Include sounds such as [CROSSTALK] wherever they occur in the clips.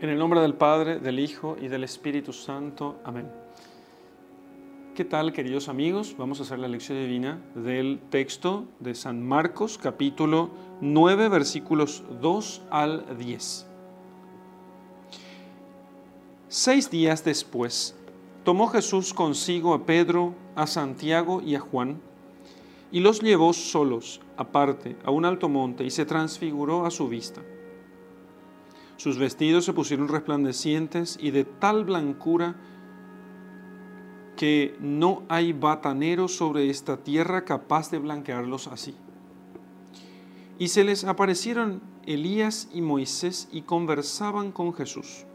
En el nombre del Padre, del Hijo y del Espíritu Santo. Amén. ¿Qué tal, queridos amigos? Vamos a hacer la lección divina del texto de San Marcos, capítulo 9, versículos 2 al 10. Seis días después, tomó Jesús consigo a Pedro, a Santiago y a Juan, y los llevó solos, aparte, a un alto monte, y se transfiguró a su vista. Sus vestidos se pusieron resplandecientes y de tal blancura que no hay batanero sobre esta tierra capaz de blanquearlos así. Y se les aparecieron Elías y Moisés y conversaban con Jesús.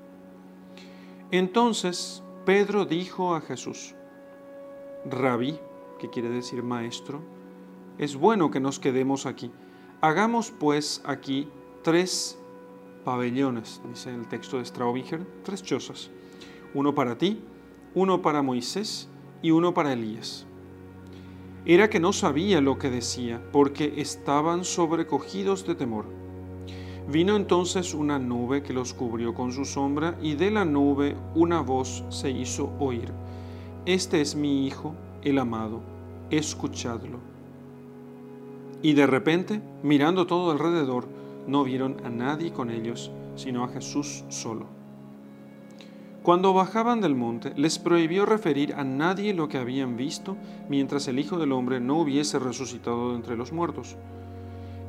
Entonces Pedro dijo a Jesús, Rabí, que quiere decir maestro, es bueno que nos quedemos aquí. Hagamos pues aquí tres pabellones, dice el texto de Straubinger, tres chozas, uno para ti, uno para Moisés y uno para Elías. Era que no sabía lo que decía, porque estaban sobrecogidos de temor. Vino entonces una nube que los cubrió con su sombra, y de la nube una voz se hizo oír. Este es mi Hijo, el amado, escuchadlo. Y de repente, mirando todo alrededor, no vieron a nadie con ellos, sino a Jesús solo. Cuando bajaban del monte, les prohibió referir a nadie lo que habían visto mientras el Hijo del Hombre no hubiese resucitado de entre los muertos.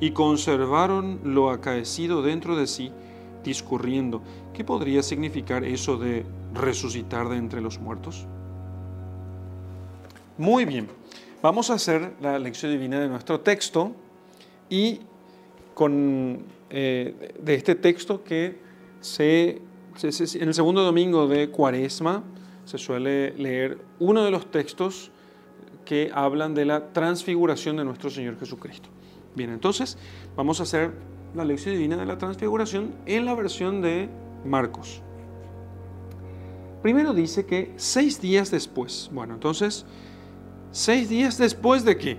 Y conservaron lo acaecido dentro de sí, discurriendo, ¿qué podría significar eso de resucitar de entre los muertos? Muy bien, vamos a hacer la lección divina de nuestro texto y con, eh, de este texto que se, en el segundo domingo de Cuaresma se suele leer uno de los textos que hablan de la transfiguración de nuestro Señor Jesucristo. Bien, entonces vamos a hacer la lección divina de la transfiguración en la versión de Marcos. Primero dice que seis días después. Bueno, entonces, seis días después de qué?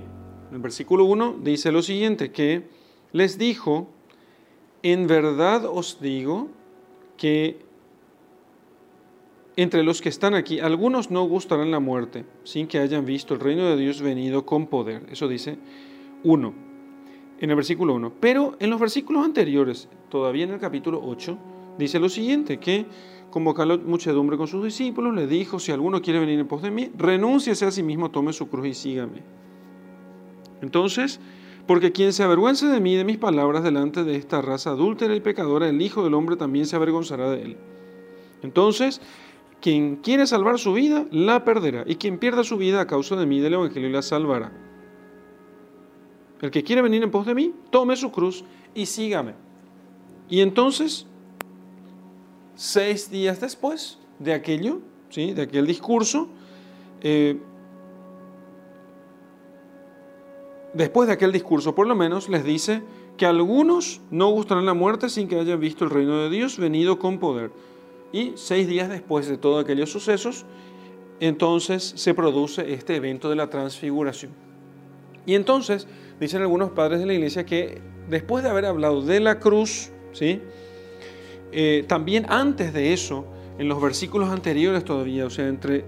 En el versículo 1 dice lo siguiente, que les dijo, en verdad os digo que entre los que están aquí, algunos no gustarán la muerte sin que hayan visto el reino de Dios venido con poder. Eso dice uno, en el versículo 1. Pero en los versículos anteriores, todavía en el capítulo 8, dice lo siguiente, que convocó muchedumbre con sus discípulos, le dijo, si alguno quiere venir en pos de mí, renúnciese a sí mismo, tome su cruz y sígame. Entonces, porque quien se avergüence de mí y de mis palabras delante de esta raza adúltera y pecadora, el Hijo del Hombre también se avergonzará de él. Entonces, quien quiere salvar su vida, la perderá. Y quien pierda su vida a causa de mí, del Evangelio, la salvará. El que quiere venir en pos de mí, tome su cruz y sígame. Y entonces, seis días después de aquello, ¿sí? de aquel discurso, eh, después de aquel discurso, por lo menos, les dice que algunos no gustarán la muerte sin que hayan visto el reino de Dios venido con poder. Y seis días después de todos aquellos sucesos, entonces se produce este evento de la transfiguración. Y entonces dicen algunos padres de la iglesia que después de haber hablado de la cruz, ¿sí? Eh, también antes de eso, en los versículos anteriores todavía, o sea, entre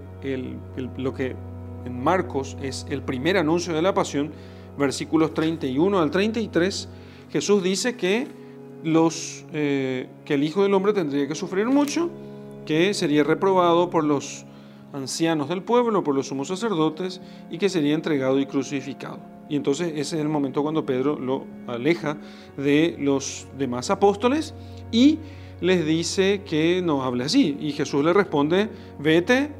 lo que en Marcos es el primer anuncio de la pasión, versículos 31 al 33, Jesús dice que, los, eh, que el Hijo del Hombre tendría que sufrir mucho, que sería reprobado por los ancianos del pueblo, por los sumos sacerdotes, y que sería entregado y crucificado. Y entonces ese es el momento cuando Pedro lo aleja de los demás apóstoles y les dice que no hable así. Y Jesús le responde, vete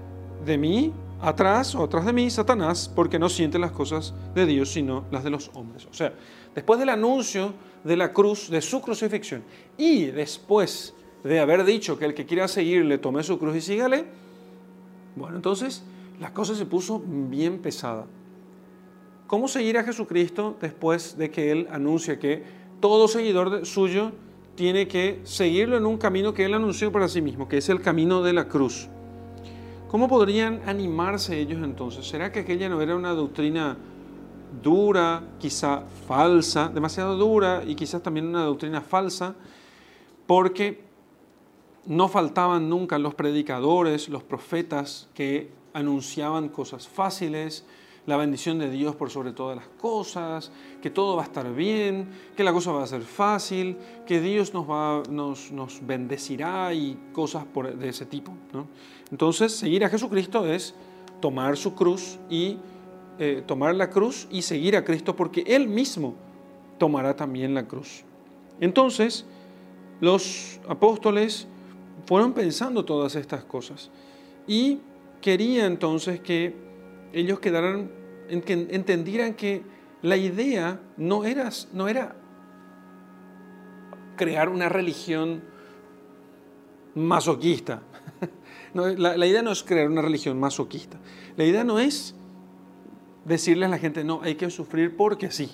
de mí, atrás o atrás de mí, Satanás, porque no siente las cosas de Dios, sino las de los hombres. O sea, después del anuncio de la cruz, de su crucifixión, y después de haber dicho que el que quiera seguirle tome su cruz y sígale, bueno, entonces la cosa se puso bien pesada. ¿Cómo seguir a Jesucristo después de que Él anuncia que todo seguidor suyo tiene que seguirlo en un camino que Él anunció para sí mismo, que es el camino de la cruz? ¿Cómo podrían animarse ellos entonces? ¿Será que aquella no era una doctrina dura, quizá falsa, demasiado dura y quizás también una doctrina falsa? Porque no faltaban nunca los predicadores, los profetas que anunciaban cosas fáciles, la bendición de Dios por sobre todas las cosas, que todo va a estar bien, que la cosa va a ser fácil, que Dios nos, va, nos, nos bendecirá y cosas de ese tipo. Entonces, seguir a Jesucristo es tomar su cruz y eh, tomar la cruz y seguir a Cristo porque Él mismo tomará también la cruz. Entonces, los apóstoles fueron pensando todas estas cosas y quería entonces que ellos quedaran, que entendieran que la idea no era, no era crear una religión masoquista. [LAUGHS] la, idea no es crear una religión masoquista. La idea no es decirle a la gente, no, hay que sufrir porque sí.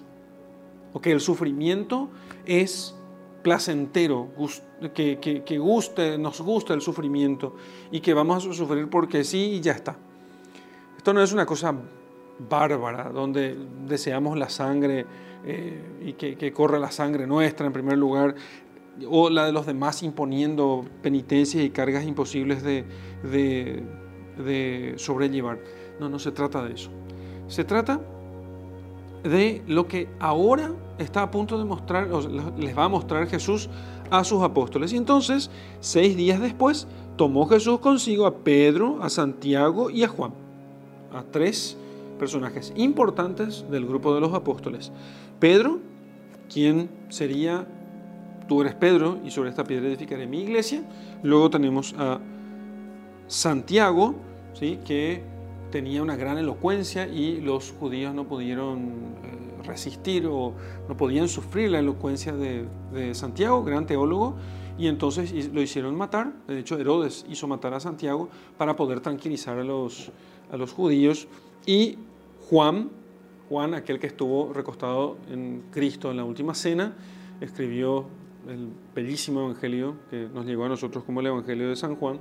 O que el sufrimiento es placentero, que, que, guste, nos gusta el sufrimiento y que vamos a sufrir porque sí y ya está. Esto no es una cosa bárbara, donde deseamos la sangre eh, y que, corra la sangre nuestra en primer lugar, o la de los demás imponiendo penitencias y cargas imposibles de, de, de sobrellevar. No, no se trata de eso. Se trata de lo que ahora está a punto de mostrar, les va a mostrar Jesús a sus apóstoles. Y entonces, seis días después, tomó Jesús consigo a Pedro, a Santiago y a Juan, a tres personajes importantes del grupo de los apóstoles. Pedro, quien sería, tú eres Pedro y sobre esta piedra edificaré mi iglesia. Luego tenemos a Santiago, ¿sí? que tenía una gran elocuencia y los judíos no pudieron eh, resistir o no podían sufrir la elocuencia de, Santiago, gran teólogo, y entonces lo hicieron matar. De hecho, Herodes hizo matar a Santiago para poder tranquilizar a los, a los judíos. Y Juan, Juan, aquel que estuvo recostado en Cristo en la última cena, escribió el bellísimo evangelio que nos llegó a nosotros como el evangelio de San Juan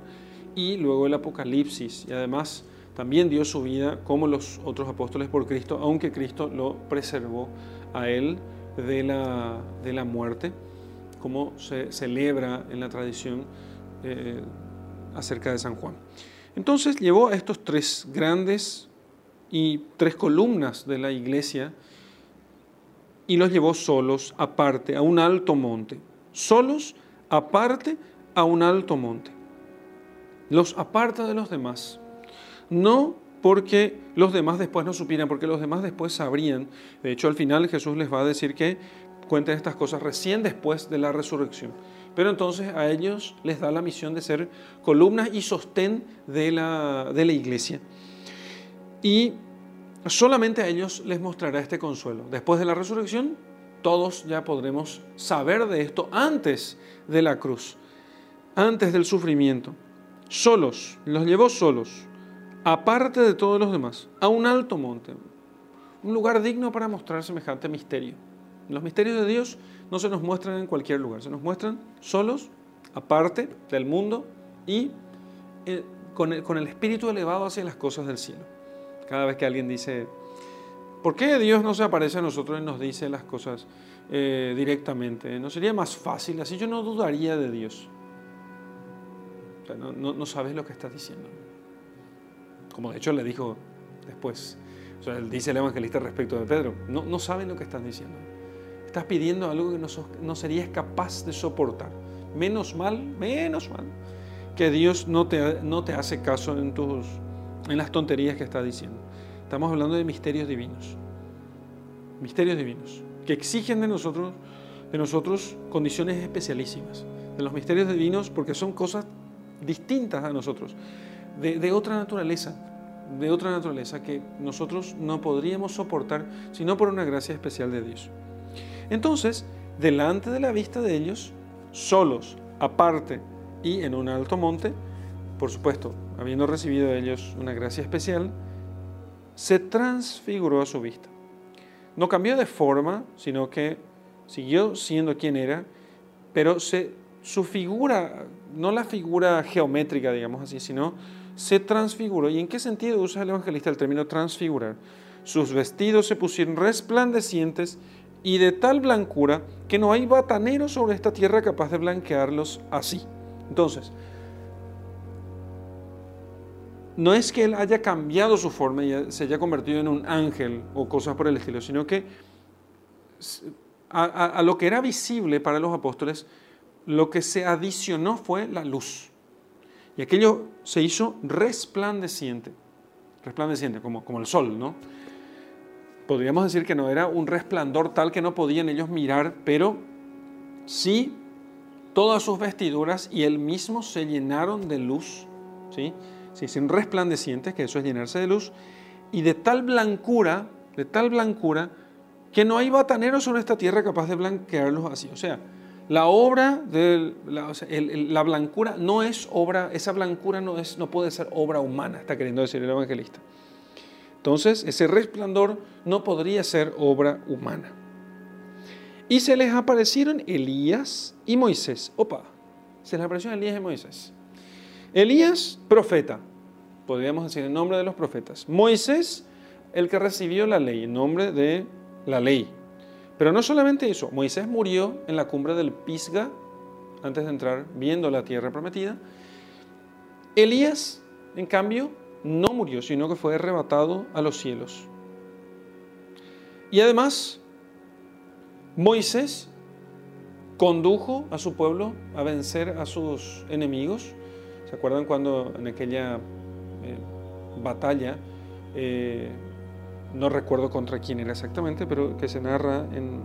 y luego el Apocalipsis y además también dio su vida como los otros apóstoles por Cristo, aunque Cristo lo preservó a él de la, de la muerte, como se celebra en la tradición eh, acerca de San Juan. Entonces llevó a estos tres grandes y tres columnas de la iglesia y los llevó solos, aparte, a un alto monte. Solos, aparte, a un alto monte. Los aparta de los demás no porque los demás después no supieran, porque los demás después sabrían. De hecho, al final Jesús les va a decir que cuenten estas cosas recién después de la resurrección. Pero entonces a ellos les da la misión de ser columnas y sostén de la, de la iglesia. Y solamente a ellos les mostrará este consuelo. Después de la resurrección, todos ya podremos saber de esto antes de la cruz, antes del sufrimiento. Solos, los llevó solos aparte de todos los demás, a un alto monte, un lugar digno para mostrar semejante misterio. Los misterios de Dios no se nos muestran en cualquier lugar, se nos muestran solos, aparte del mundo y eh, con el, espíritu elevado hacia las cosas del cielo. Cada vez que alguien dice, ¿por qué Dios no se aparece a nosotros y nos dice las cosas eh, directamente? ¿No sería más fácil? Así yo no dudaría de Dios. no sabes lo que estás diciendo como de hecho le dijo después. O sea, dice el evangelista respecto de Pedro, no, no saben lo que están diciendo. Estás pidiendo algo que no, serías capaz de soportar. Menos mal, menos mal, que Dios no te, no te hace caso en, tus, en las tonterías que está diciendo. Estamos hablando de misterios divinos. Misterios divinos, que exigen de nosotros, de nosotros condiciones especialísimas. De los misterios divinos porque son cosas distintas a nosotros de, otra naturaleza, de otra naturaleza que nosotros no podríamos soportar sino por una gracia especial de Dios. Entonces, delante de la vista de ellos, solos, aparte y en un alto monte, por supuesto, habiendo recibido de ellos una gracia especial, se transfiguró a su vista. No cambió de forma, sino que siguió siendo quien era, pero su figura, no la figura geométrica, digamos así, sino se transfiguró. ¿Y en qué sentido usa el evangelista el término transfigurar? Sus vestidos se pusieron resplandecientes y de tal blancura que no hay batanero sobre esta tierra capaz de blanquearlos así. Entonces, no es que él haya cambiado su forma y se haya convertido en un ángel o cosas por el estilo, sino que a, lo que era visible para los apóstoles, lo que se adicionó fue la luz. Y aquello se hizo resplandeciente, resplandeciente, como, como el sol, ¿no? Podríamos decir que no era un resplandor tal que no podían ellos mirar, pero sí todas sus vestiduras y él mismo se llenaron de luz, ¿sí? se dicen resplandecientes, que eso es llenarse de luz, y de tal blancura, de tal blancura, que no hay batanero sobre esta tierra capaz de blanquearlos así. O sea, la obra de la, blancura no es obra, esa blancura no, es, no puede ser obra humana, está queriendo decir el evangelista. Entonces, ese resplandor no podría ser obra humana. Y se les aparecieron Elías y Moisés. Opa, se les aparecieron Elías y Moisés. Elías, profeta, podríamos decir el nombre de los profetas. Moisés, el que recibió la ley, en nombre de la ley. Pero no solamente eso, Moisés murió en la cumbre del Pisga, antes de entrar, viendo la tierra prometida. Elías, en cambio, no murió, sino que fue arrebatado a los cielos. Y además, Moisés condujo a su pueblo a vencer a sus enemigos ¿Se acuerdan cuando en aquella eh, batalla, eh, no recuerdo contra quién era exactamente, pero que se narra en,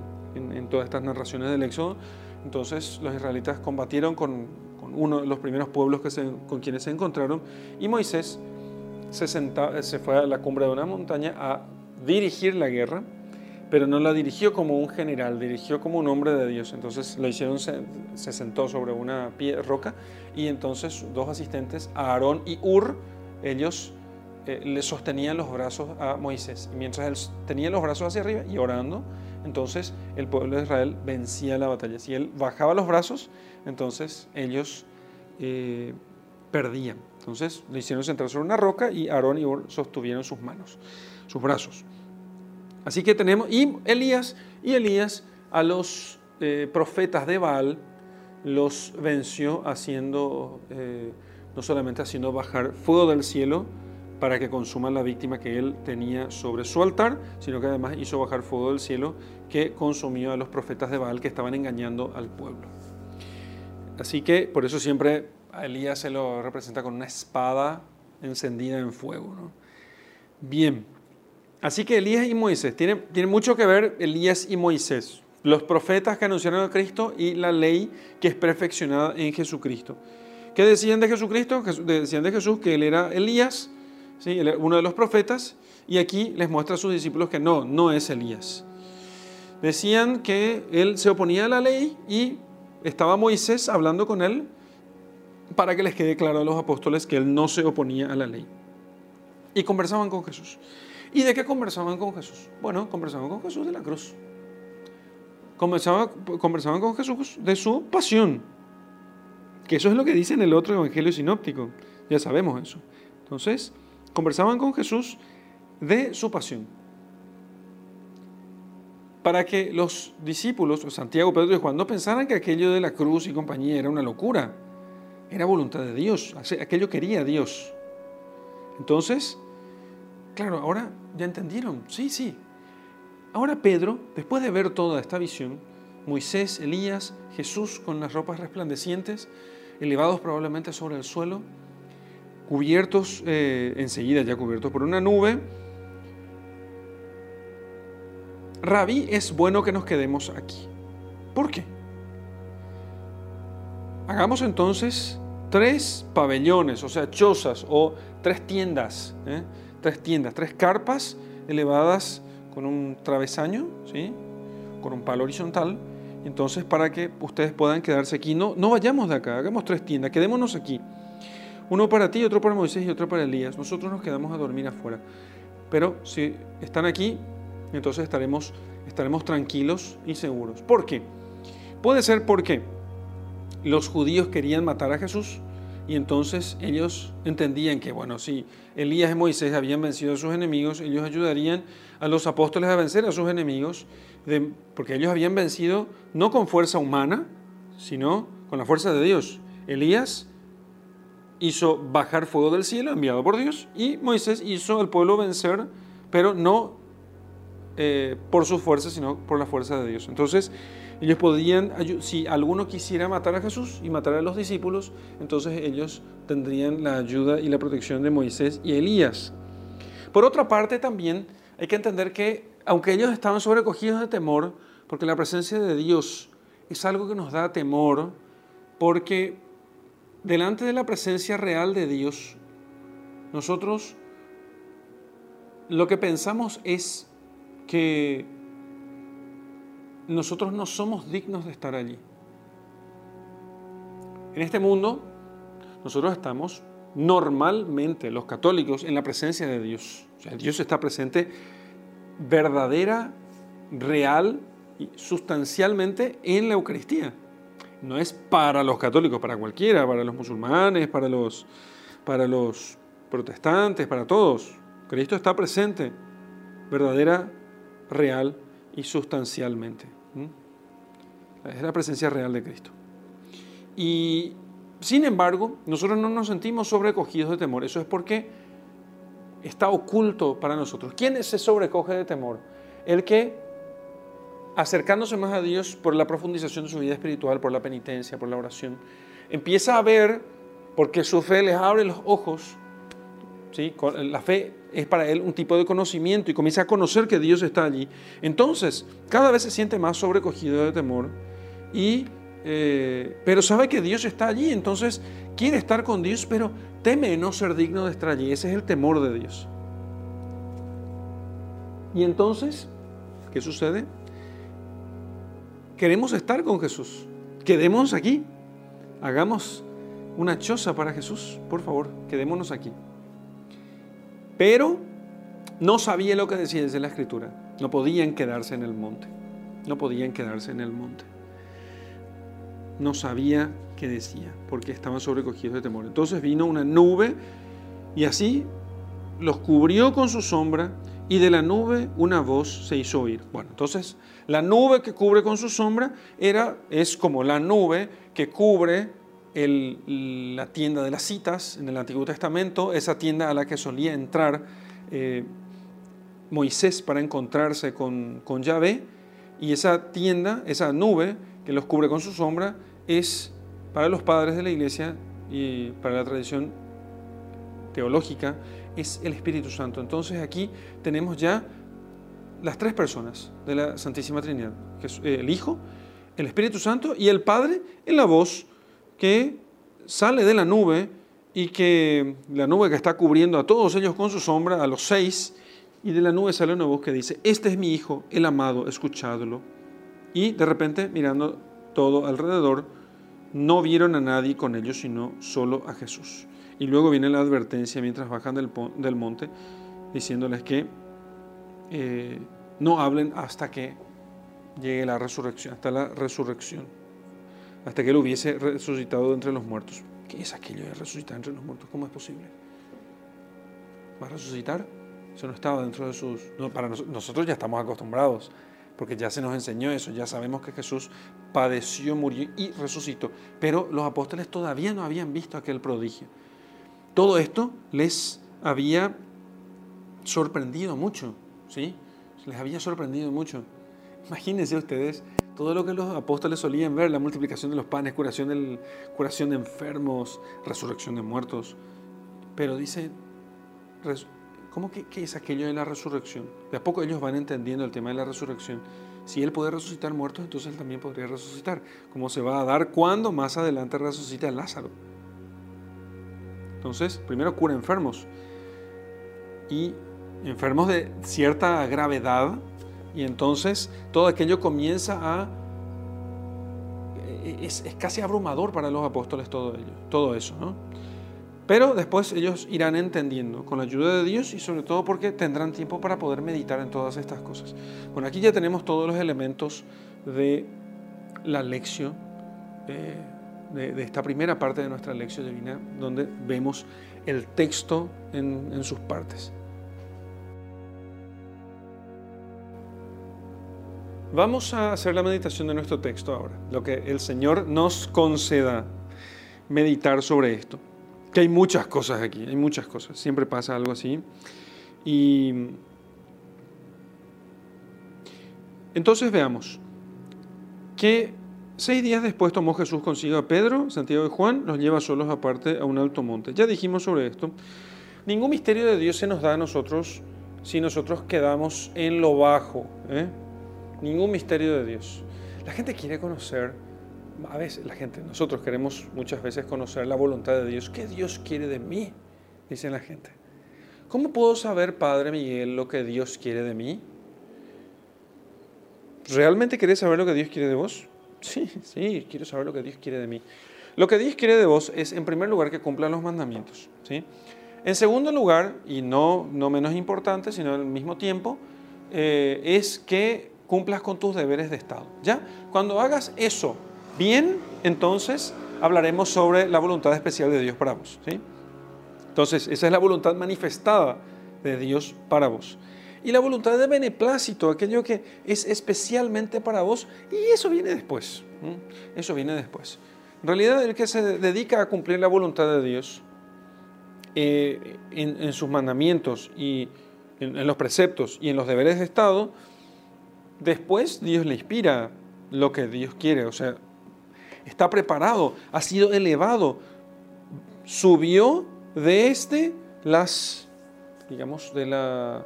todas estas narraciones del Éxodo? Entonces los israelitas combatieron con, uno de los primeros pueblos que con quienes se encontraron y Moisés se, se fue a la cumbre de una montaña a dirigir la guerra pero no la dirigió como un general, dirigió como un hombre de Dios. Entonces lo hicieron, se, sentó sobre una pie, roca y entonces dos asistentes, Aarón y Ur, ellos eh, le sostenían los brazos a Moisés. Y mientras él tenía los brazos hacia arriba y orando, entonces el pueblo de Israel vencía la batalla. Si él bajaba los brazos, entonces ellos eh, perdían. Entonces le hicieron sentar sobre una roca y Aarón y sostuvieron sus manos, sus brazos. Así que tenemos, y Elías, y Elías a los eh, profetas de Baal los venció haciendo, eh, no solamente haciendo bajar fuego del cielo para que consuman la víctima que él tenía sobre su altar, sino que además hizo bajar fuego del cielo que consumió a los profetas de Baal que estaban engañando al pueblo. Así que por eso siempre Elías se lo representa con una espada encendida en fuego. Bien. Así que Elías y Moisés, tiene, tiene mucho que ver Elías y Moisés, los profetas que anunciaron a Cristo y la ley que es perfeccionada en Jesucristo. ¿Qué decían de Jesucristo? Decían de Jesús que él era Elías, ¿sí? uno de los profetas, y aquí les muestra a sus discípulos que no, no es Elías. Decían que él se oponía a la ley y estaba Moisés hablando con él para que les quede claro a los apóstoles que él no se oponía a la ley. Y conversaban con Jesús. ¿Y de qué conversaban con Jesús? Bueno, conversaban con Jesús de la cruz. Conversaban, conversaban con Jesús de su pasión. Que eso es lo que dice en el otro evangelio sinóptico. Ya sabemos eso. Entonces, conversaban con Jesús de su pasión. Para que los discípulos, Santiago, Pedro y Juan, no pensaran que aquello de la cruz y compañía era una locura. Era voluntad de Dios. Aquello quería Dios. Entonces, Claro, ahora ya entendieron. Sí, sí. Ahora Pedro, después de ver toda esta visión, Moisés, Elías, Jesús con las ropas resplandecientes, elevados probablemente sobre el suelo, cubiertos, eh, enseguida ya cubiertos por una nube. Rabí, es bueno que nos quedemos aquí. ¿Por qué? Hagamos entonces tres pabellones, o sea, chozas o tres tiendas. ¿eh? tres tiendas, tres carpas elevadas con un travesaño, ¿sí? con un palo horizontal. Entonces, para que ustedes puedan quedarse aquí, no, no vayamos de acá, hagamos tres tiendas, quedémonos aquí. Uno para ti, otro para Moisés y otro para Elías. Nosotros nos quedamos a dormir afuera. Pero si están aquí, entonces estaremos, estaremos tranquilos y seguros. ¿Por qué? Puede ser porque los judíos querían matar a Jesús y entonces ellos entendían que, bueno, si Elías y Moisés habían vencido a sus enemigos, ellos ayudarían a los apóstoles a vencer a sus enemigos, porque ellos habían vencido no con fuerza humana, sino con la fuerza de Dios. Elías hizo bajar fuego del cielo enviado por Dios y Moisés hizo al pueblo vencer, pero no eh, por su fuerza, sino por la fuerza de Dios. Entonces, ellos podían, si alguno quisiera matar a Jesús y matar a los discípulos, entonces ellos tendrían la ayuda y la protección de Moisés y Elías. Por otra parte, también hay que entender que, aunque ellos estaban sobrecogidos de temor, porque la presencia de Dios es algo que nos da temor, porque delante de la presencia real de Dios, nosotros lo que pensamos es que nosotros no somos dignos de estar allí. En este mundo, nosotros estamos normalmente, los católicos, en la presencia de Dios. O sea, Dios está presente verdadera, real y sustancialmente en la Eucaristía. No es para los católicos, para cualquiera, para los musulmanes, para los, para los protestantes, para todos. Cristo está presente, verdadera, real y sustancialmente. Es la presencia real de Cristo. Y sin embargo, nosotros no nos sentimos sobrecogidos de temor. Eso es porque está oculto para nosotros. ¿Quién se sobrecoge de temor? El que, acercándose más a Dios por la profundización de su vida espiritual, por la penitencia, por la oración, empieza a ver, porque su fe les abre los ojos, ¿sí? la fe es para él un tipo de conocimiento y comienza a conocer que Dios está allí. Entonces, cada vez se siente más sobrecogido de temor y eh, pero sabe que Dios está allí, entonces quiere estar con Dios, pero teme no ser digno de estar allí. Ese es el temor de Dios. Y entonces, ¿qué sucede? Queremos estar con Jesús. Quedémonos aquí. Hagamos una choza para Jesús. Por favor, quedémonos aquí. Pero no sabía lo que decía desde la escritura. No podían quedarse en el monte. No podían quedarse en el monte no sabía qué decía, porque estaban sobrecogidos de temor. Entonces vino una nube y así los cubrió con su sombra y de la nube una voz se hizo oír. Bueno, entonces la nube que cubre con su sombra era, es como la nube que cubre la tienda de las citas en el Antiguo Testamento, esa tienda a la que solía entrar eh, Moisés para encontrarse con, con Yahvé, y esa tienda, esa nube que los cubre con su sombra, es para los padres de la iglesia y para la tradición teológica, es el Espíritu Santo. Entonces aquí tenemos ya las tres personas de la Santísima Trinidad, eh, el Hijo, el Espíritu Santo y el Padre en la voz que sale de la nube y que la nube que está cubriendo a todos ellos con su sombra, a los seis, y de la nube sale una voz que dice, este es mi Hijo, el amado, escuchadlo. Y de repente, mirando todo alrededor, no vieron a nadie con ellos, sino solo a Jesús. Y luego viene la advertencia mientras bajan del, del monte, diciéndoles que eh, no hablen hasta que llegue la resurrección, hasta la resurrección, hasta que él hubiese resucitado entre los muertos. ¿Qué es aquello de resucitar entre los muertos? ¿Cómo es posible? ¿Va a resucitar? Eso no estaba dentro de sus... para nosotros ya estamos acostumbrados porque ya se nos enseñó eso, ya sabemos que Jesús padeció, murió y resucitó, pero los apóstoles todavía no habían visto aquel prodigio. Todo esto les había sorprendido mucho, ¿sí? Les había sorprendido mucho. Imagínense ustedes todo lo que los apóstoles solían ver, la multiplicación de los panes, curación, de enfermos, resurrección de muertos. Pero dice, ¿Cómo que, es aquello de la resurrección? De a poco ellos van entendiendo el tema de la resurrección. Si Él puede resucitar muertos, entonces Él también podría resucitar. ¿Cómo se va a dar cuando más adelante resucita a Lázaro? Entonces, primero cura enfermos. Y enfermos de cierta gravedad. Y entonces todo aquello comienza a... Es, es casi abrumador para los apóstoles todo ello, todo eso, ¿no? Pero después ellos irán entendiendo con la ayuda de Dios y sobre todo porque tendrán tiempo para poder meditar en todas estas cosas. Bueno, aquí ya tenemos todos los elementos de la lección, eh, de, esta primera parte de nuestra lección divina, donde vemos el texto en sus partes. Vamos a hacer la meditación de nuestro texto ahora, lo que el Señor nos conceda meditar sobre esto. Que hay muchas cosas aquí, hay muchas cosas. Siempre pasa algo así. Y entonces veamos que seis días después tomó Jesús consigo a Pedro, Santiago y Juan, los lleva solos aparte a un alto monte. Ya dijimos sobre esto. Ningún misterio de Dios se nos da a nosotros si nosotros quedamos en lo bajo. ¿eh? Ningún misterio de Dios. La gente quiere conocer, a veces la gente, nosotros queremos muchas veces conocer la voluntad de Dios. ¿Qué Dios quiere de mí? Dice la gente. ¿Cómo puedo saber, Padre Miguel, lo que Dios quiere de mí? ¿Realmente querés saber lo que Dios quiere de vos? Sí, sí, quiero saber lo que Dios quiere de mí. Lo que Dios quiere de vos es, en primer lugar, que cumplan los mandamientos. ¿sí? En segundo lugar, y no, no menos importante, sino al mismo tiempo, eh, es que cumplas con tus deberes de Estado. ¿ya? Cuando hagas eso bien, entonces hablaremos sobre la voluntad especial de Dios para vos. ¿sí? Entonces, esa es la voluntad manifestada de Dios para vos. Y la voluntad de beneplácito, aquello que es especialmente para vos, y eso viene después. Eso viene después. En realidad, el que se dedica a cumplir la voluntad de Dios eh, en, sus mandamientos y en, los preceptos y en los deberes de Estado, después Dios le inspira lo que Dios quiere. O sea, está preparado, ha sido elevado, subió desde este, las, digamos, de la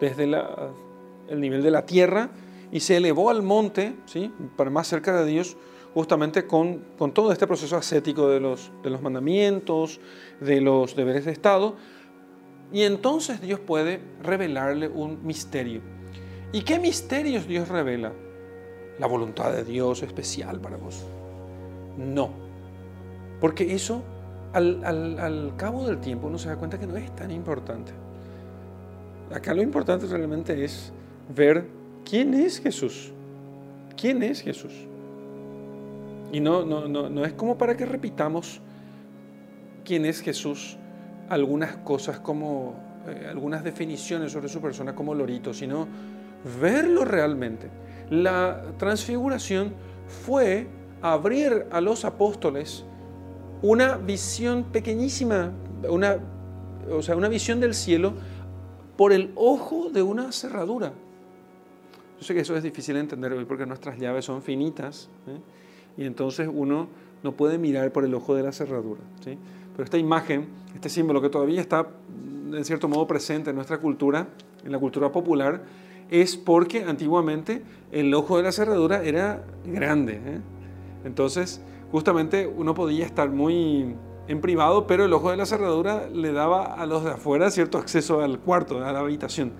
desde el nivel de la tierra y se elevó al monte, ¿sí? para más cerca de Dios, justamente con, con todo este proceso ascético de los, de los mandamientos, de los deberes de Estado, y entonces Dios puede revelarle un misterio. ¿Y qué misterios Dios revela? La voluntad de Dios especial para vos. No, porque eso al, al, al cabo del tiempo uno se da cuenta que no es tan importante. Acá lo importante realmente es ver quién es Jesús. ¿Quién es Jesús? Y no, no, no, no es como para que repitamos quién es Jesús, algunas cosas como, eh, algunas definiciones sobre su persona como lorito, sino verlo realmente. La transfiguración fue abrir a los apóstoles una visión pequeñísima, una, o sea, una visión del cielo por el ojo de una cerradura. Yo sé que eso es difícil de entender hoy porque nuestras llaves son finitas ¿eh? y entonces uno no puede mirar por el ojo de la cerradura. Pero esta imagen, este símbolo que todavía está en cierto modo presente en nuestra cultura, en la cultura popular, es porque antiguamente el ojo de la cerradura era grande. ¿eh? Entonces, justamente uno podía estar muy en privado, pero el ojo de la cerradura le daba a los de afuera cierto acceso al cuarto, a la habitación.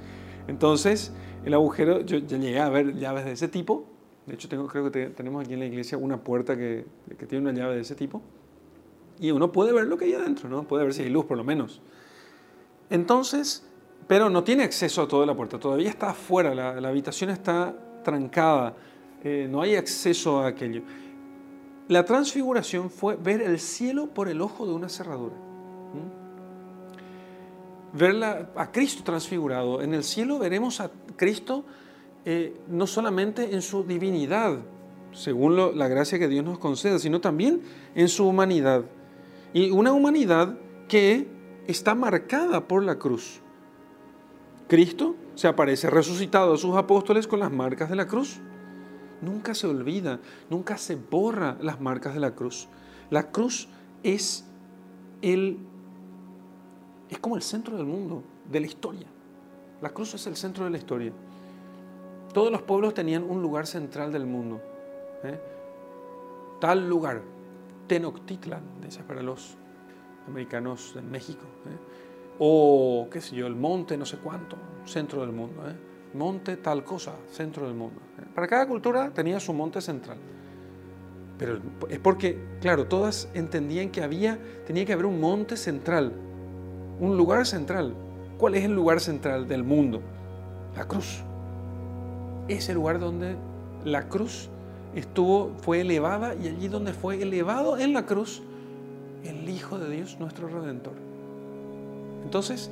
Entonces, el agujero, yo, llegué a ver llaves de ese tipo. De hecho, creo que tenemos aquí en la iglesia una puerta que, que, tiene una llave de ese tipo. Y uno puede ver lo que hay adentro, ¿no? Puede ver si hay luz, por lo menos. Entonces, pero no tiene acceso a toda la puerta. Todavía está afuera, la, la habitación está trancada. Eh, no hay acceso a aquello. La transfiguración fue ver el cielo por el ojo de una cerradura. Ver a Cristo transfigurado. En el cielo veremos a Cristo eh, no solamente en su divinidad, según la gracia que Dios nos concede, sino también en su humanidad. Y una humanidad que está marcada por la cruz. Cristo se aparece resucitado a sus apóstoles con las marcas de la cruz. Nunca se olvida, nunca se borra las marcas de la cruz. La cruz es el es como el centro del mundo, de la historia. La cruz es el centro de la historia. Todos los pueblos tenían un lugar central del mundo. ¿eh? Tal lugar, Tenochtitlan, dice para los americanos en México. ¿eh? O, qué sé yo, el monte no sé cuánto, centro del mundo. ¿eh? monte tal cosa, centro del mundo. Para cada cultura tenía su monte central. Pero es porque, claro, todas entendían que había, tenía que haber un monte central, un lugar central. ¿Cuál es el lugar central del mundo? La cruz. Ese lugar donde la cruz estuvo, fue elevada y allí donde fue elevado en la cruz el Hijo de Dios, nuestro Redentor. Entonces,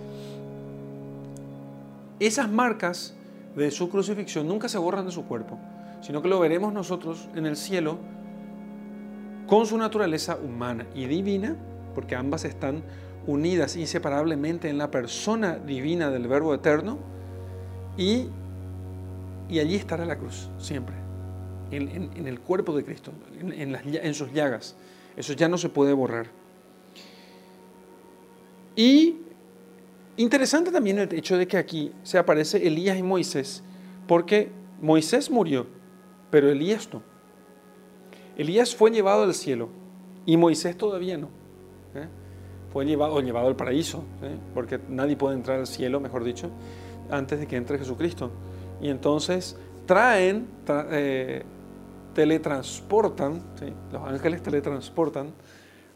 esas marcas de su crucifixión nunca se borran de su cuerpo, sino que lo veremos nosotros en el cielo con su naturaleza humana y divina, porque ambas están unidas inseparablemente en la persona divina del Verbo eterno, y, y allí estará la cruz, siempre, en, el cuerpo de Cristo, en, en sus llagas. Eso ya no se puede borrar. Y interesante también el hecho de que aquí se aparece Elías y Moisés, porque Moisés murió, pero Elías no. Elías fue llevado al cielo y Moisés todavía no. ¿eh? Fue llevado, al paraíso, ¿eh? porque nadie puede entrar al cielo, mejor dicho, antes de que entre Jesucristo. Y entonces traen, eh, teletransportan, los ángeles teletransportan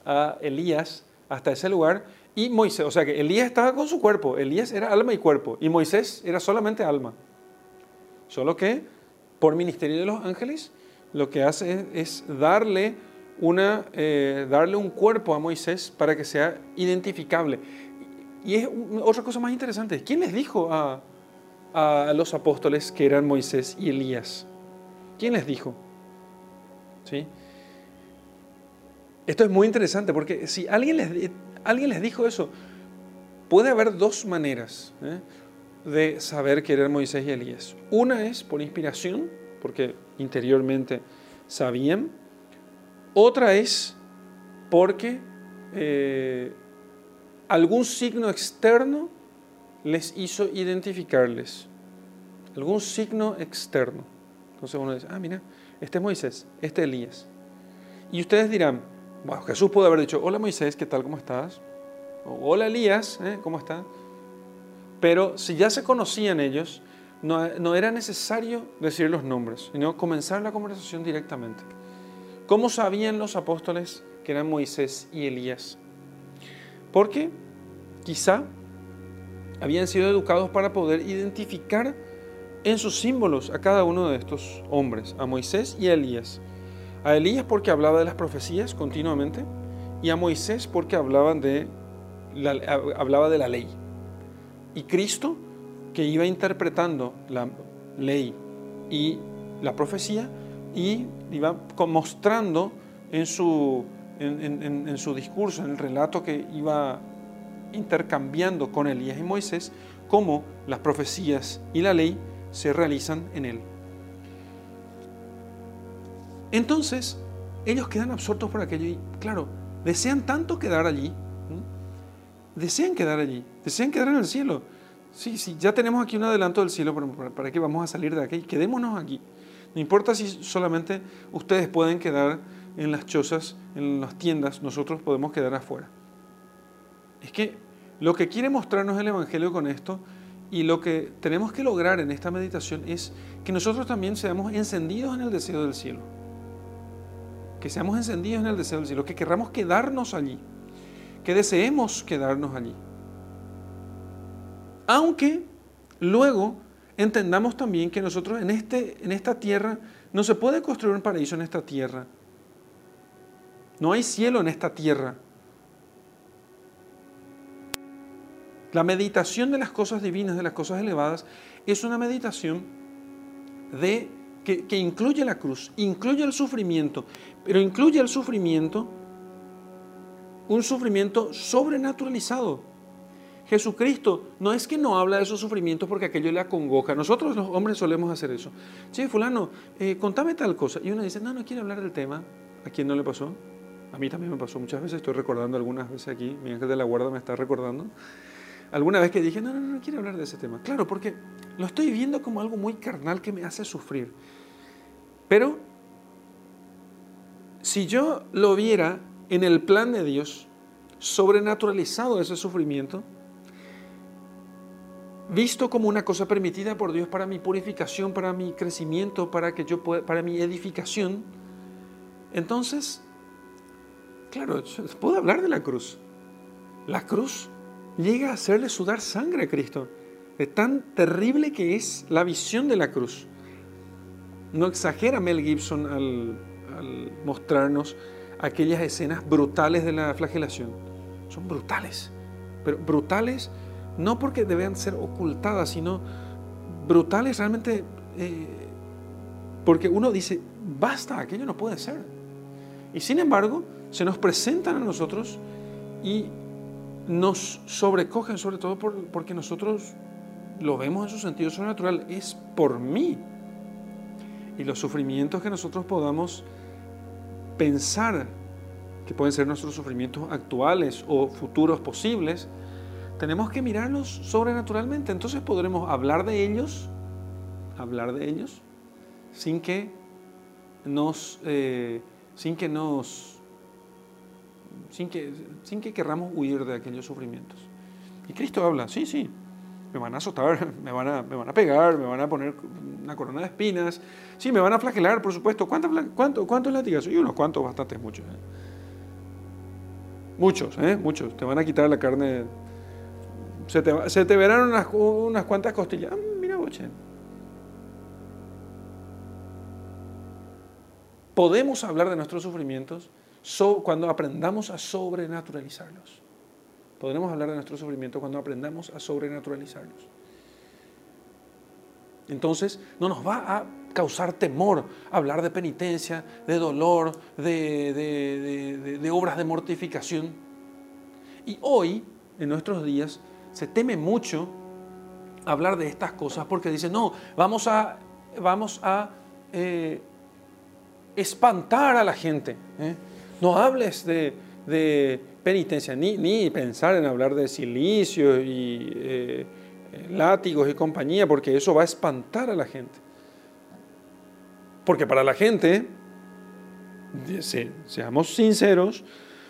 a Elías hasta ese lugar y Moisés, o sea que Elías estaba con su cuerpo, Elías era alma y cuerpo y Moisés era solamente alma. Solo que por ministerio de los ángeles lo que hace es, darle, una, eh, darle un cuerpo a Moisés para que sea identificable. Y es otra cosa más interesante. ¿Quién les dijo a, a los apóstoles que eran Moisés y Elías? ¿Quién les dijo? ¿Sí? Esto es muy interesante porque si alguien les, alguien les dijo eso, puede haber dos maneras ¿eh? de saber que eran Moisés y Elías. Una es por inspiración, porque interiormente sabían. Otra es porque eh, algún signo externo les hizo identificarles. Algún signo externo. Entonces uno dice, ah, mira, este es Moisés, este es Elías. Y ustedes dirán, bueno, Jesús puede haber dicho, hola Moisés, ¿qué tal? ¿Cómo estás? O, hola Elías, ¿eh? ¿cómo estás? Pero si ya se conocían ellos, no, era necesario decir los nombres, sino comenzar la conversación directamente. ¿Cómo sabían los apóstoles que eran Moisés y Elías? Porque quizá habían sido educados para poder identificar en sus símbolos a cada uno de estos hombres, a Moisés y a Elías. A Elías porque hablaba de las profecías continuamente y a Moisés porque hablaba de la ley. Y Cristo que iba interpretando la ley y la profecía y iba mostrando en su, en, su discurso, en el relato que iba intercambiando con Elías y Moisés, cómo las profecías y la ley se realizan en él. Entonces, ellos quedan absortos por aquello y, claro, desean tanto quedar allí, desean quedar allí, desean quedar en el cielo. Sí, sí, ya tenemos aquí un adelanto del cielo, pero ¿para qué vamos a salir de aquí? Quedémonos aquí. No importa si solamente ustedes pueden quedar en las chozas, en las tiendas, nosotros podemos quedar afuera. Es que lo que quiere mostrarnos el Evangelio con esto y lo que tenemos que lograr en esta meditación es que nosotros también seamos encendidos en el deseo del cielo. Que seamos encendidos en el deseo del cielo, que querramos quedarnos allí, que deseemos quedarnos allí. Aunque luego entendamos también que nosotros en, este, en esta tierra no se puede construir un paraíso en esta tierra. No hay cielo en esta tierra. La meditación de las cosas divinas, de las cosas elevadas, es una meditación de, que, que incluye la cruz, incluye el sufrimiento, pero incluye el sufrimiento, un sufrimiento sobrenaturalizado. Jesucristo no es que no habla de esos sufrimientos porque aquello le acongoja. Nosotros los hombres solemos hacer eso. Che, fulano, eh, contame tal cosa. Y uno dice, no, no quiere hablar del tema. ¿A quién no le pasó? A mí también me pasó muchas veces. Estoy recordando algunas veces aquí. Mi ángel de la guarda me está recordando. Alguna vez que dije, no, no, no, no quiero hablar de ese tema. Claro, porque lo estoy viendo como algo muy carnal que me hace sufrir. Pero si yo lo viera en el plan de Dios, sobrenaturalizado ese sufrimiento, visto como una cosa permitida por Dios para mi purificación, para mi crecimiento, para que yo pueda, para mi edificación, entonces, claro, puedo hablar de la cruz. La cruz llega a hacerle sudar sangre a Cristo, de tan terrible que es la visión de la cruz. No exagera Mel Gibson al, mostrarnos aquellas escenas brutales de la flagelación. Son brutales, pero brutales no porque deben ser ocultadas, sino brutales realmente, eh, porque uno dice, basta, aquello no puede ser. Y sin embargo, se nos presentan a nosotros y nos sobrecogen, sobre todo porque nosotros lo vemos en su sentido sobrenatural, es por mí. Y los sufrimientos que nosotros podamos pensar que pueden ser nuestros sufrimientos actuales o futuros posibles, tenemos que mirarlos sobrenaturalmente. Entonces podremos hablar de ellos, hablar de ellos, sin que nos, eh, sin que nos, sin que, sin que querramos huir de aquellos sufrimientos. Y Cristo habla, sí, sí, me van a azotar, [LAUGHS] me van a, me van a pegar, me van a poner una corona de espinas, sí, me van a flagelar, por supuesto. ¿Cuántos, cuánto, cuántos latigazos? Y unos cuantos, bastantes, muchos. ¿eh? Muchos, ¿eh? Muchos. Te van a quitar la carne. Se te, se te verán unas, unas cuantas costillas. Ah, mira, boche. Podemos hablar de nuestros sufrimientos cuando aprendamos a sobrenaturalizarlos. Podremos hablar de nuestro sufrimiento cuando aprendamos a sobrenaturalizarlos. Entonces, no nos va a causar temor hablar de penitencia, de dolor, de, obras de mortificación. Y hoy, en nuestros días, se teme mucho hablar de estas cosas porque dice, no, vamos a, vamos a eh, espantar a la gente. ¿eh? No hables de, penitencia, ni, ni, pensar en hablar de silicio y eh, látigos y compañía, porque eso va a espantar a la gente. Porque para la gente, seamos sinceros,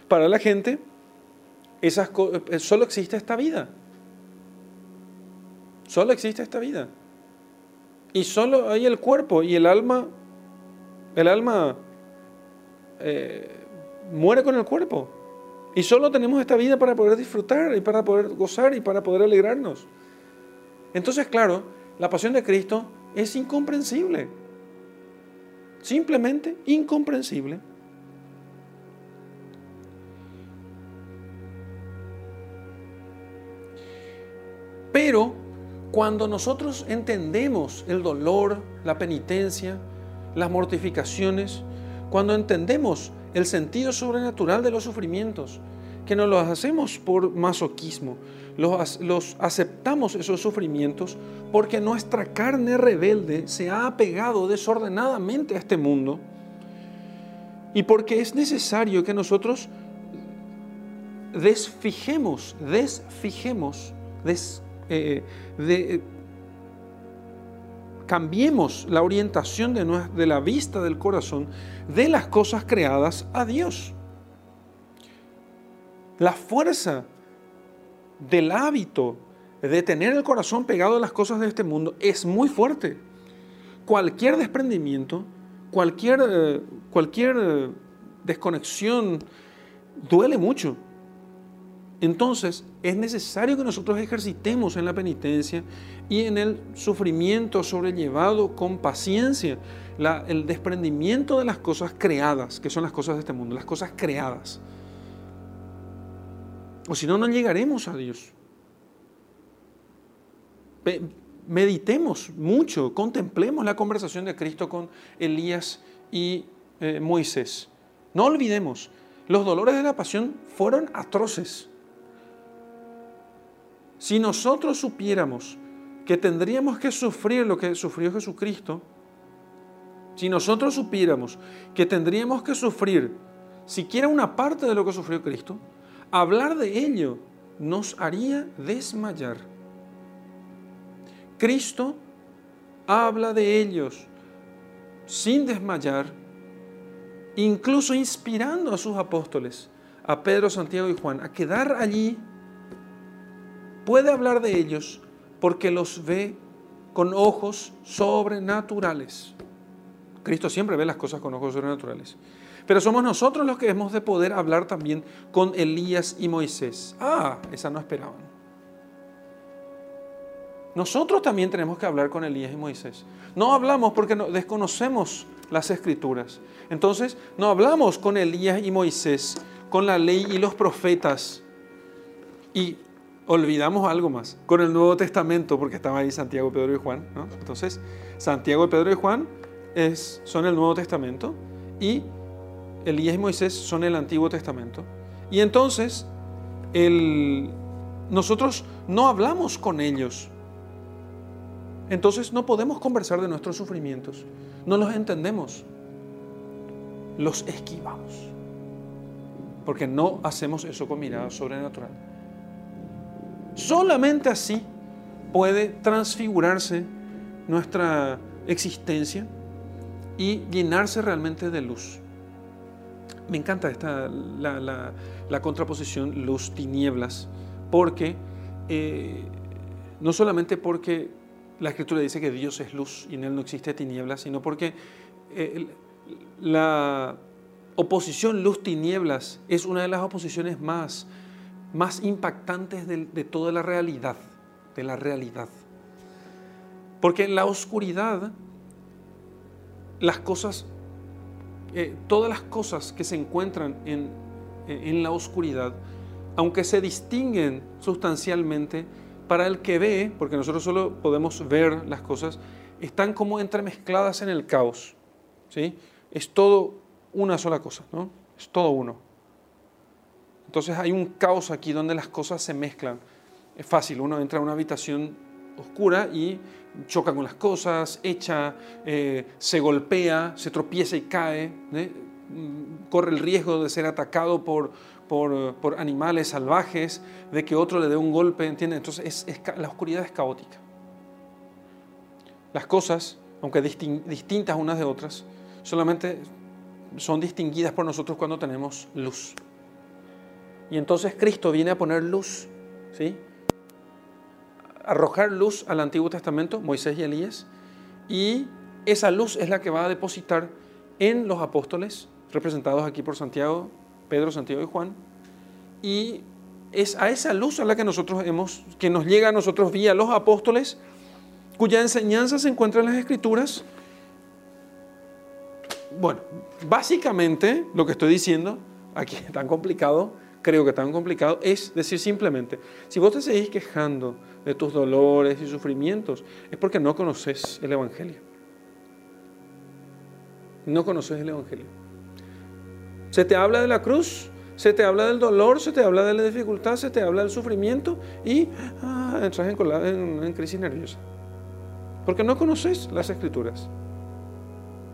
para la gente esas eh, solo existe esta vida. Solo existe esta vida. Y solo hay el cuerpo y el alma, el alma eh, muere con el cuerpo. Y solo tenemos esta vida para poder disfrutar y para poder gozar y para poder alegrarnos. Entonces, claro, la pasión de Cristo es incomprensible. Simplemente incomprensible. Pero cuando nosotros entendemos el dolor, la penitencia, las mortificaciones, cuando entendemos el sentido sobrenatural de los sufrimientos, que no los hacemos por masoquismo, los, aceptamos esos sufrimientos porque nuestra carne rebelde se ha apegado desordenadamente a este mundo y porque es necesario que nosotros desfijemos, desfijemos, eh, de, cambiemos la orientación de, de la vista del corazón de las cosas creadas a Dios. La fuerza del hábito de tener el corazón pegado a las cosas de este mundo es muy fuerte. Cualquier desprendimiento, cualquier, eh, cualquier eh, desconexión duele mucho. Entonces es necesario que nosotros ejercitemos en la penitencia y en el sufrimiento sobrellevado con paciencia el desprendimiento de las cosas creadas, que son las cosas de este mundo, las cosas creadas. O si no, no llegaremos a Dios. Meditemos mucho, contemplemos la conversación de Cristo con Elías y eh, Moisés. No olvidemos, los dolores de la pasión fueron atroces. Si nosotros supiéramos que tendríamos que sufrir lo que sufrió Jesucristo, si nosotros supiéramos que tendríamos que sufrir siquiera una parte de lo que sufrió Cristo, Hablar de ello nos haría desmayar. Cristo habla de ellos sin desmayar, incluso inspirando a sus apóstoles, a Pedro, Santiago y Juan, a quedar allí. Puede hablar de ellos porque los ve con ojos sobrenaturales. Cristo siempre ve las cosas con ojos sobrenaturales. Pero somos nosotros los que hemos de poder hablar también con Elías y Moisés. Ah, esa no esperaban. Nosotros también tenemos que hablar con Elías y Moisés. No hablamos porque desconocemos las escrituras. Entonces, no hablamos con Elías y Moisés, con la ley y los profetas. Y olvidamos algo más, con el Nuevo Testamento, porque estaba ahí Santiago, Pedro y Juan. Entonces, Santiago, Pedro y Juan es, son el Nuevo Testamento y Elías y Moisés son el Antiguo Testamento. Y entonces nosotros no hablamos con ellos. Entonces no podemos conversar de nuestros sufrimientos. No los entendemos. Los esquivamos. Porque no hacemos eso con mirada sobrenatural. Solamente así puede transfigurarse nuestra existencia y llenarse realmente de luz. Me encanta esta, la, contraposición luz-tinieblas, porque eh, no solamente porque la escritura dice que Dios es luz y en Él no existe tinieblas, sino porque eh, la oposición luz-tinieblas es una de las oposiciones más, más impactantes de, toda la realidad, de la realidad. Porque en la oscuridad, las cosas, eh, todas las cosas que se encuentran en, en la oscuridad, aunque se distinguen sustancialmente, para el que ve, porque nosotros solo podemos ver las cosas, están como entremezcladas en el caos. ¿sí? Es todo una sola cosa, ¿no? Es todo uno. Entonces hay un caos aquí donde las cosas se mezclan. Es fácil, uno entra a una habitación oscura y choca con las cosas, echa, eh, se golpea, se tropieza y cae, ¿eh? mm, corre el riesgo de ser atacado por, por, animales salvajes, de que otro le dé un golpe, ¿entiendes? Entonces la oscuridad es caótica. Las cosas, aunque distintas unas de otras, solamente son distinguidas por nosotros cuando tenemos luz. Y entonces Cristo viene a poner luz, ¿sí? arrojar luz al Antiguo Testamento, Moisés y Elías, y esa luz es la que va a depositar en los apóstoles, representados aquí por Santiago, Pedro, Santiago y Juan, y es a esa luz a la que nosotros hemos, que nos llega a nosotros vía los apóstoles, cuya enseñanza se encuentra en las Escrituras. Bueno, básicamente lo que estoy diciendo, aquí [LAUGHS] tan complicado, creo que tan complicado, es decir simplemente, si vos te seguís quejando de tus dolores y sufrimientos, es porque no conoces el Evangelio. No conoces el Evangelio. Se te habla de la cruz, se te habla del dolor, se te habla de la dificultad, se te habla del sufrimiento y ah, entras en, en crisis nerviosa. Porque no conoces las escrituras.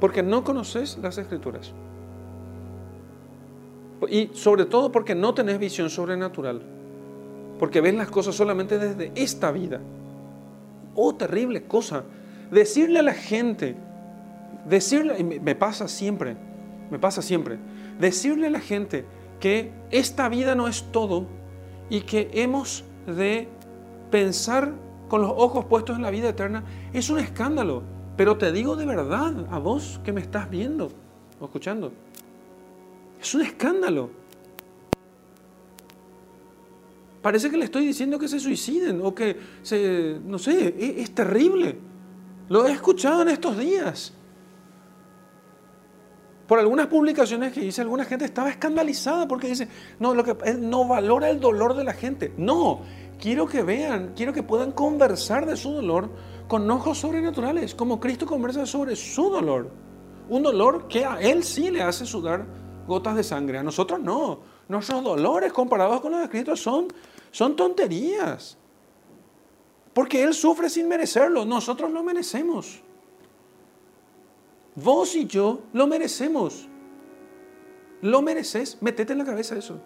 Porque no conoces las escrituras. Y sobre todo porque no tenés visión sobrenatural. Porque ves las cosas solamente desde esta vida. Oh, terrible cosa. Decirle a la gente, decirle, me pasa siempre, me pasa siempre, decirle a la gente que esta vida no es todo y que hemos de pensar con los ojos puestos en la vida eterna, es un escándalo. Pero te digo de verdad a vos que me estás viendo o escuchando, es un escándalo. Parece que le estoy diciendo que se suiciden o que se, no sé, es, es terrible. Lo he escuchado en estos días. Por algunas publicaciones que hice, alguna gente estaba escandalizada porque dice, no, lo que no valora el dolor de la gente. No, quiero que vean, quiero que puedan conversar de su dolor con ojos sobrenaturales, como Cristo conversa sobre su dolor. Un dolor que a él sí le hace sudar gotas de sangre. A nosotros no. Nuestros dolores comparados con los escritos son, son tonterías. Porque Él sufre sin merecerlo. Nosotros lo merecemos. Vos y yo lo merecemos. Lo mereces. Metete en la cabeza eso.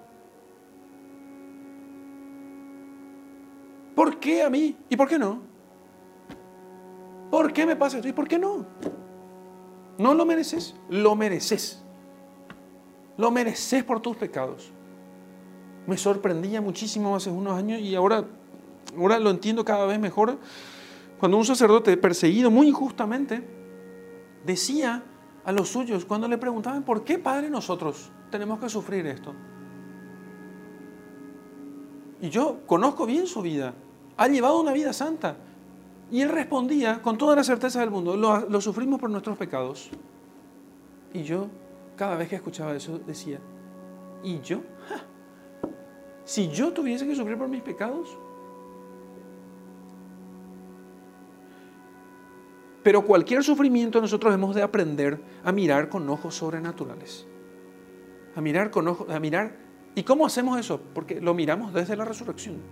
¿Por qué a mí? ¿Y por qué no? ¿Por qué me pasa esto? ¿Y por qué no? No lo mereces. Lo mereces. Lo mereces por tus pecados. Me sorprendía muchísimo hace unos años y ahora, ahora lo entiendo cada vez mejor. Cuando un sacerdote perseguido muy injustamente decía a los suyos, cuando le preguntaban, ¿por qué, Padre, nosotros tenemos que sufrir esto? Y yo conozco bien su vida. Ha llevado una vida santa. Y él respondía con toda la certeza del mundo, lo, lo sufrimos por nuestros pecados. Y yo cada vez que escuchaba eso decía, ¿y yo? Si yo tuviese que sufrir por mis pecados. Pero cualquier sufrimiento nosotros hemos de aprender a mirar con ojos sobrenaturales. a mirar con ojos, a mirar. ¿Y cómo hacemos eso? Porque lo miramos desde la resurrección.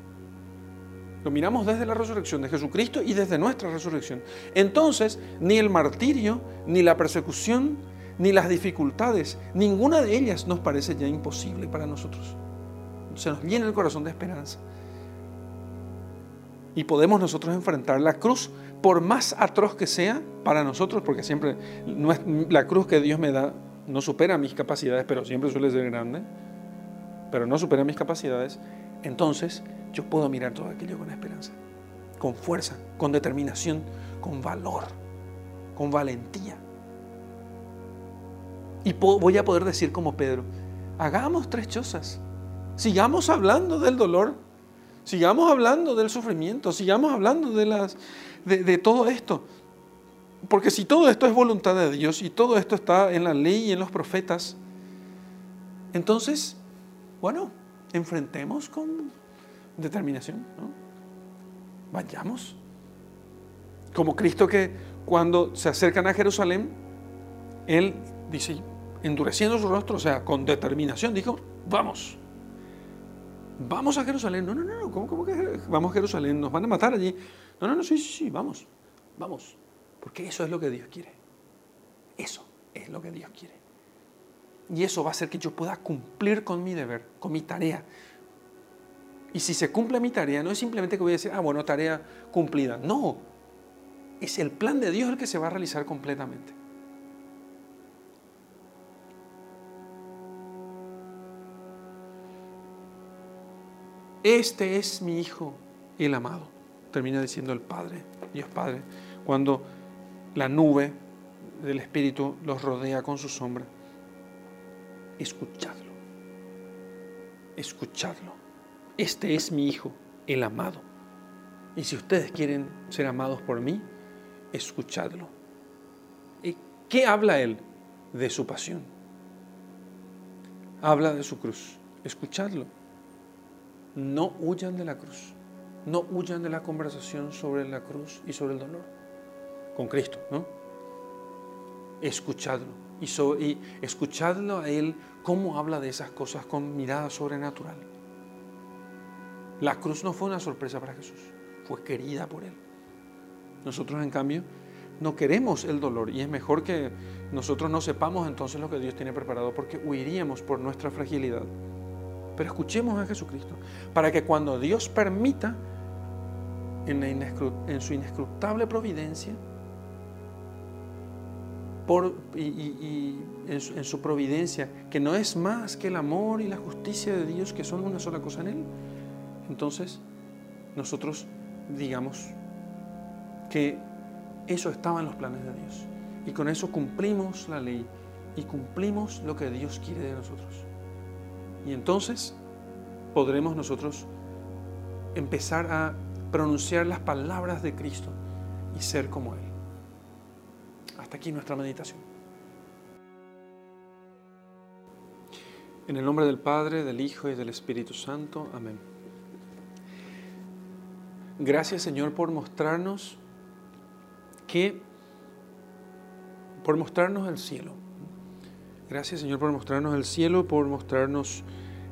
Lo miramos desde la resurrección de Jesucristo y desde nuestra resurrección. Entonces, ni el martirio, ni la persecución, ni las dificultades, ninguna de ellas nos parece ya imposible para nosotros. Se nos llena el corazón de esperanza. Y podemos nosotros enfrentar la cruz, por más atroz que sea para nosotros, porque siempre la cruz que Dios me da no supera mis capacidades, pero siempre suele ser grande, pero no supera mis capacidades, entonces yo puedo mirar todo aquello con esperanza, con fuerza, con determinación, con valor, con valentía. Y voy a poder decir como Pedro, hagamos tres cosas, sigamos hablando del dolor, sigamos hablando del sufrimiento, sigamos hablando de, las, de, todo esto. Porque si todo esto es voluntad de Dios y todo esto está en la ley y en los profetas, entonces, bueno, enfrentemos con determinación. Vayamos. Como Cristo que cuando se acercan a Jerusalén, Él dice, endureciendo su rostro, o sea, con determinación, dijo, vamos. Vamos a Jerusalén. No, no, no, ¿cómo, cómo que vamos a Jerusalén? Nos van a matar allí. No, no, no, sí, sí, sí, vamos, vamos. Porque eso es lo que Dios quiere. Eso es lo que Dios quiere. Y eso va a hacer que yo pueda cumplir con mi deber, con mi tarea, y si se cumple mi tarea, no es simplemente que voy a decir, ah, bueno, tarea cumplida. No, es el plan de Dios el que se va a realizar completamente. Este es mi Hijo, el amado, termina diciendo el Padre, Dios Padre, cuando la nube del Espíritu los rodea con su sombra. Escuchadlo, escuchadlo. Este es mi Hijo, el amado. Y si ustedes quieren ser amados por mí, escuchadlo. ¿Y qué habla Él? De su pasión. Habla de su cruz. Escuchadlo. No huyan de la cruz. No huyan de la conversación sobre la cruz y sobre el dolor. Con Cristo, ¿no? Escuchadlo. Y, y escuchadlo a Él cómo habla de esas cosas con mirada sobrenatural. La cruz no fue una sorpresa para Jesús, fue querida por Él. Nosotros, en cambio, no queremos el dolor y es mejor que nosotros no sepamos entonces lo que Dios tiene preparado porque huiríamos por nuestra fragilidad. Pero escuchemos a Jesucristo para que cuando Dios permita, en, su inescrutable providencia, y, en su providencia, que no es más que el amor y la justicia de Dios, que son una sola cosa en Él, entonces nosotros digamos que eso estaba en los planes de Dios. Y con eso cumplimos la ley y cumplimos lo que Dios quiere de nosotros. Y entonces podremos nosotros empezar a pronunciar las palabras de Cristo y ser como Él. Hasta aquí nuestra meditación. En el nombre del Padre, del Hijo y del Espíritu Santo. Amén. Gracias Señor por mostrarnos que, por mostrarnos el cielo. Gracias Señor por mostrarnos el cielo, por mostrarnos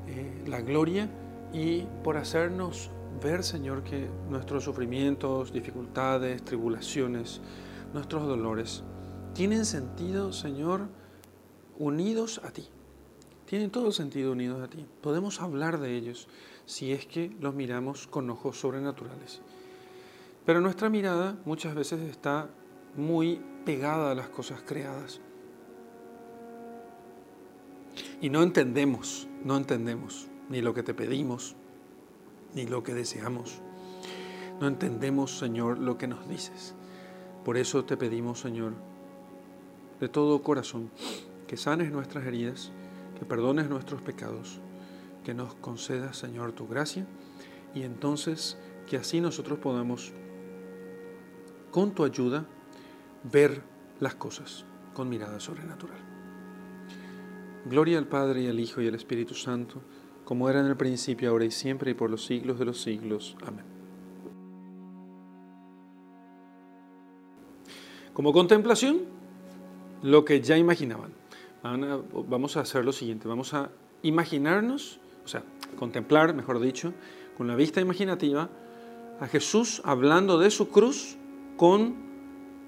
eh, la gloria y por hacernos ver Señor que nuestros sufrimientos, dificultades, tribulaciones, nuestros dolores tienen sentido Señor unidos a ti. Tienen todo sentido unidos a ti. Podemos hablar de ellos si es que los miramos con ojos sobrenaturales. Pero nuestra mirada muchas veces está muy pegada a las cosas creadas. Y no entendemos, no entendemos ni lo que te pedimos, ni lo que deseamos. No entendemos, Señor, lo que nos dices. Por eso te pedimos, Señor, de todo corazón, que sanes nuestras heridas, que perdones nuestros pecados que nos concedas, Señor, tu gracia y entonces que así nosotros podamos, con tu ayuda, ver las cosas con mirada sobrenatural. Gloria al Padre y al Hijo y al Espíritu Santo, como era en el principio, ahora y siempre, y por los siglos de los siglos. Amén. Como contemplación, lo que ya imaginaban. Vamos a hacer lo siguiente, vamos a imaginarnos, o sea, contemplar, mejor dicho, con la vista imaginativa, a Jesús hablando de su cruz con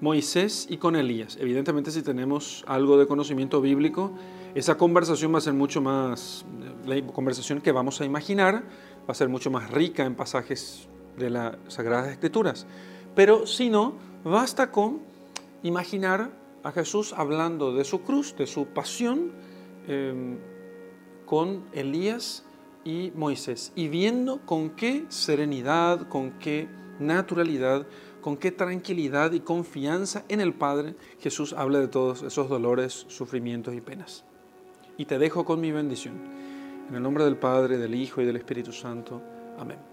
Moisés y con Elías. Evidentemente, si tenemos algo de conocimiento bíblico, esa conversación va a ser mucho más, la conversación que vamos a imaginar va a ser mucho más rica en pasajes de las Sagradas Escrituras. Pero si no, basta con imaginar a Jesús hablando de su cruz, de su pasión, em, con Elías y Moisés, y viendo con qué serenidad, con qué naturalidad, con qué tranquilidad y confianza en el Padre Jesús habla de todos esos dolores, sufrimientos y penas. Y te dejo con mi bendición. En el nombre del Padre, del Hijo y del Espíritu Santo. Amén.